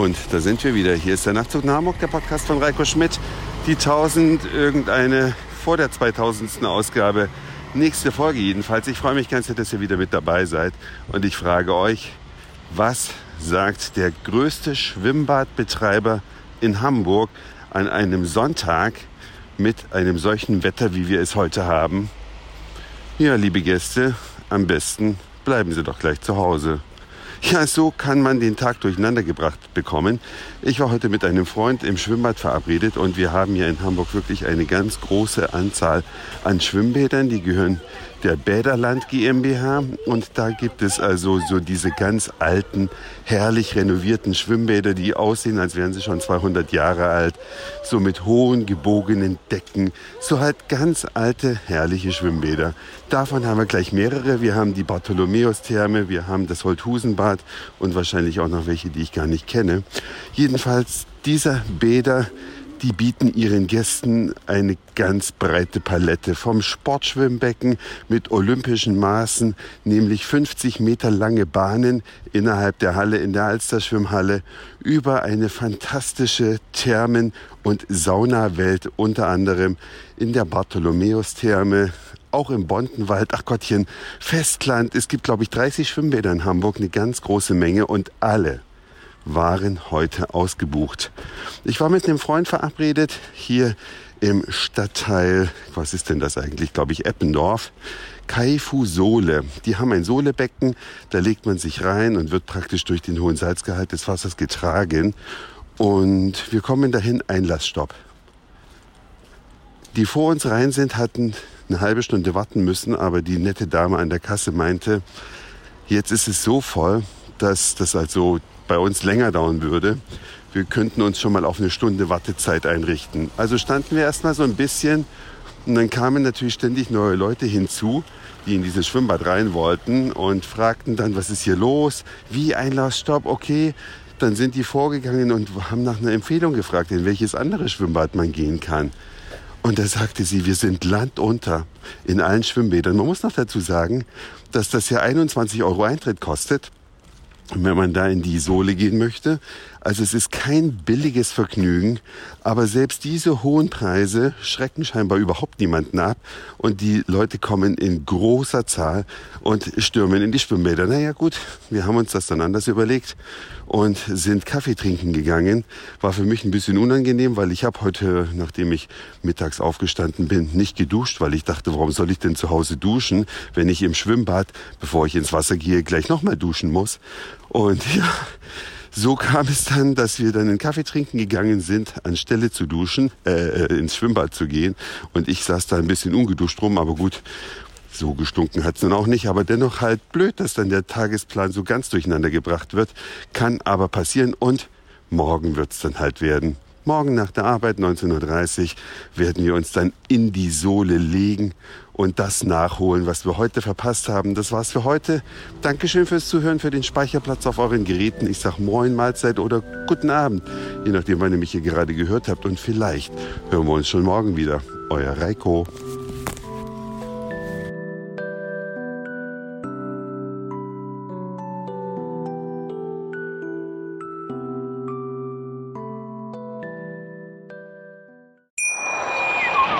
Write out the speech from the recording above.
Und da sind wir wieder. Hier ist der Nachtzug nach Hamburg, der Podcast von Reiko Schmidt. Die 1000, irgendeine vor der 2000. Ausgabe. Nächste Folge jedenfalls. Ich freue mich ganz sehr, dass ihr wieder mit dabei seid. Und ich frage euch, was sagt der größte Schwimmbadbetreiber in Hamburg an einem Sonntag mit einem solchen Wetter, wie wir es heute haben? Ja, liebe Gäste, am besten bleiben Sie doch gleich zu Hause. Ja, so kann man den Tag durcheinander gebracht bekommen. Ich war heute mit einem Freund im Schwimmbad verabredet und wir haben hier in Hamburg wirklich eine ganz große Anzahl an Schwimmbädern. Die gehören der Bäderland GmbH und da gibt es also so diese ganz alten, herrlich renovierten Schwimmbäder, die aussehen, als wären sie schon 200 Jahre alt, so mit hohen gebogenen Decken, so halt ganz alte, herrliche Schwimmbäder. Davon haben wir gleich mehrere. Wir haben die Bartholomäus-Therme, wir haben das Holthusenbad und wahrscheinlich auch noch welche, die ich gar nicht kenne. Jedenfalls dieser Bäder die bieten ihren Gästen eine ganz breite Palette vom Sportschwimmbecken mit olympischen Maßen, nämlich 50 Meter lange Bahnen innerhalb der Halle in der Alsterschwimmhalle, über eine fantastische Thermen- und Saunawelt, unter anderem in der Bartholomäus-Therme, auch im Bontenwald, ach Gottchen, Festland. Es gibt, glaube ich, 30 Schwimmbäder in Hamburg, eine ganz große Menge und alle waren heute ausgebucht. Ich war mit einem Freund verabredet hier im Stadtteil, was ist denn das eigentlich, glaube ich, Eppendorf. Kaifu Sohle. Die haben ein Sohlebecken, da legt man sich rein und wird praktisch durch den hohen Salzgehalt des Wassers getragen. Und wir kommen dahin, Einlassstopp. Die vor uns rein sind, hatten eine halbe Stunde warten müssen, aber die nette Dame an der Kasse meinte, jetzt ist es so voll, dass das also bei uns länger dauern würde. Wir könnten uns schon mal auf eine Stunde Wartezeit einrichten. Also standen wir erstmal so ein bisschen und dann kamen natürlich ständig neue Leute hinzu, die in dieses Schwimmbad rein wollten und fragten dann, was ist hier los? Wie Einlassstopp? Okay. Dann sind die vorgegangen und haben nach einer Empfehlung gefragt, in welches andere Schwimmbad man gehen kann. Und da sagte sie, wir sind landunter in allen Schwimmbädern. Man muss noch dazu sagen, dass das ja 21 Euro Eintritt kostet wenn man da in die Sohle gehen möchte. Also es ist kein billiges Vergnügen, aber selbst diese hohen Preise schrecken scheinbar überhaupt niemanden ab und die Leute kommen in großer Zahl und stürmen in die Schwimmbäder. Naja gut, wir haben uns das dann anders überlegt und sind Kaffee trinken gegangen. War für mich ein bisschen unangenehm, weil ich habe heute, nachdem ich mittags aufgestanden bin, nicht geduscht, weil ich dachte, warum soll ich denn zu Hause duschen, wenn ich im Schwimmbad, bevor ich ins Wasser gehe, gleich nochmal duschen muss. Und ja, so kam es dann, dass wir dann einen Kaffee trinken gegangen sind, anstelle zu duschen, äh, äh, ins Schwimmbad zu gehen. Und ich saß da ein bisschen ungeduscht rum, aber gut, so gestunken hat's dann auch nicht, aber dennoch halt blöd, dass dann der Tagesplan so ganz durcheinander gebracht wird. Kann aber passieren und morgen wird's dann halt werden. Morgen nach der Arbeit 19.30 Uhr werden wir uns dann in die Sohle legen und das nachholen, was wir heute verpasst haben. Das war's für heute. Dankeschön fürs Zuhören, für den Speicherplatz auf euren Geräten. Ich sag Moin, Mahlzeit oder Guten Abend, je nachdem, wann ihr mich hier gerade gehört habt. Und vielleicht hören wir uns schon morgen wieder. Euer Reiko.